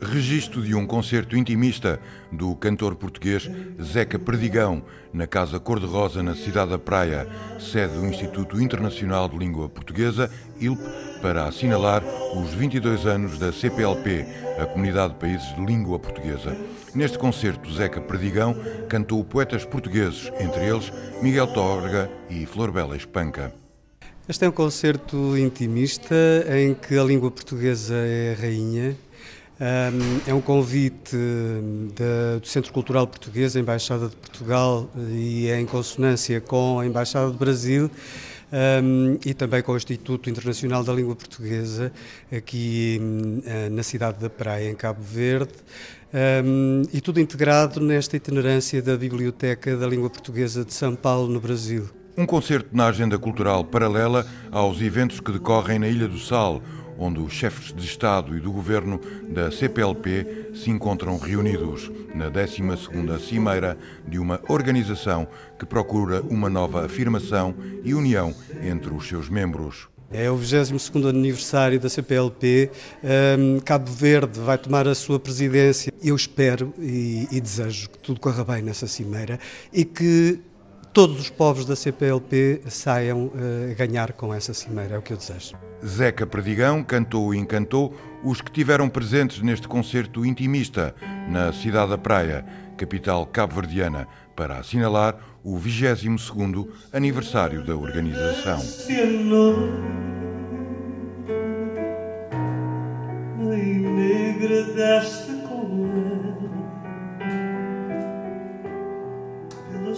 Registro de um concerto intimista do cantor português Zeca Perdigão, na Casa Cor-de-Rosa, na cidade da Praia, sede do Instituto Internacional de Língua Portuguesa, ILP, para assinalar os 22 anos da CPLP, a Comunidade de Países de Língua Portuguesa. Neste concerto, Zeca Perdigão cantou poetas portugueses, entre eles Miguel Torga e Flor Bela Espanca. Este é um concerto intimista em que a língua portuguesa é a rainha é um convite do Centro Cultural Português, a Embaixada de Portugal, e é em consonância com a Embaixada do Brasil e também com o Instituto Internacional da Língua Portuguesa, aqui uh, na cidade da Praia, em Cabo Verde. Um, e tudo integrado nesta itinerância da Biblioteca da Língua Portuguesa de São Paulo, no Brasil. Um concerto na agenda cultural paralela aos eventos que decorrem na Ilha do Sal, onde os chefes de Estado e do Governo da CPLP se encontram reunidos na 12ª Cimeira de uma organização que procura uma nova afirmação e união entre os seus membros. É o 22º aniversário da CPLP. Um, Cabo Verde vai tomar a sua presidência. Eu espero e, e desejo que tudo corra bem nessa cimeira e que todos os povos da CPLP saiam a ganhar com essa cimeira, é o que eu desejo. Zeca Perdigão cantou e encantou os que tiveram presentes neste concerto intimista na cidade da Praia, capital cabo-verdiana, para assinalar o 22º aniversário da organização. negra desta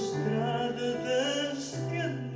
mostrado desde